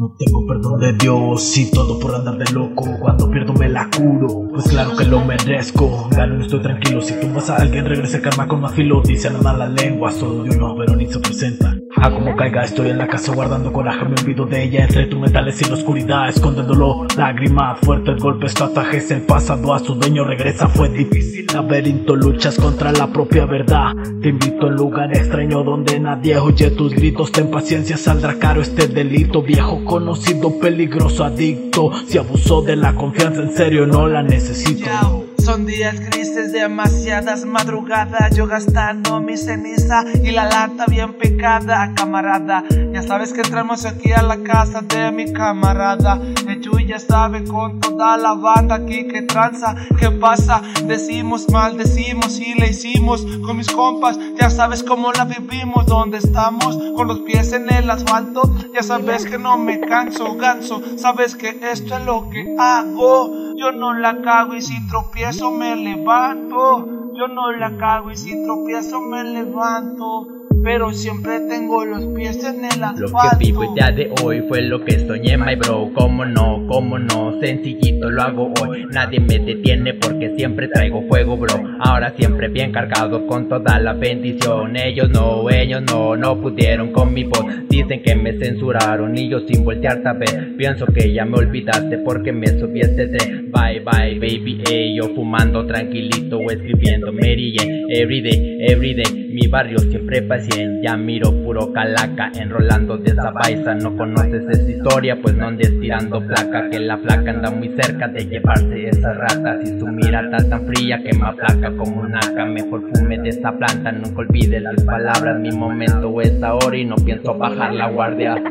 No tengo perdón de Dios y todo por andar de loco. Cuando pierdo me la curo, pues claro que lo merezco. Gano no estoy tranquilo. Si tumbas a alguien, regrese el karma con más filo. Dice nada la lengua, solo de uno, pero ni se presenta. A como caiga, estoy en la casa guardando coraje. Me olvido de ella entre tus metales y la oscuridad, escondiéndolo. Lágrimas, fuertes golpes, tatuajes. El pasado a su dueño regresa. Fue difícil, laberinto, luchas contra la propia verdad. Te invito a un lugar extraño donde nadie oye tus gritos. Ten paciencia, saldrá caro este delito. Viejo conocido, peligroso, adicto. Si abusó de la confianza, en serio no la necesito. Son días grises, demasiadas madrugadas. Yo gastando mi ceniza y la lata bien picada, camarada. Ya sabes que entramos aquí a la casa de mi camarada. El Chuy ya sabe con toda la banda aquí que tranza. ¿Qué pasa? Decimos mal, decimos y le hicimos con mis compas. Ya sabes cómo la vivimos, donde estamos con los pies en el asfalto. Ya sabes que no me canso, ganso. Sabes que esto es lo que hago. Yo no la cago y si tropiezo me levanto. Yo no la cago y si tropiezo me levanto pero siempre tengo los pies en el asfalto. Lo que vivo el día de hoy fue lo que soñé, my bro. Cómo no, cómo no, sencillito lo hago hoy. Nadie me detiene porque siempre traigo fuego, bro. Ahora siempre bien cargado con toda la bendición. Ellos no, ellos no, no pudieron con mi voz. Dicen que me censuraron y yo sin voltear saber. Pienso que ya me olvidaste porque me subí este tren. Bye bye, baby, ey, yo fumando tranquilito o escribiendo Mary Jane. Everyday, everyday, mi barrio siempre paciencia ya miro puro calaca, enrolando de esa baisa. No conoces esa historia, pues no andes tirando placa. Que la flaca anda muy cerca de llevarse esa rata. Si su mirada tan fría que me aplaca como un aca. Mejor fume de esa planta, nunca olvides las palabras. Mi momento es ahora y no pienso bajar la guardia.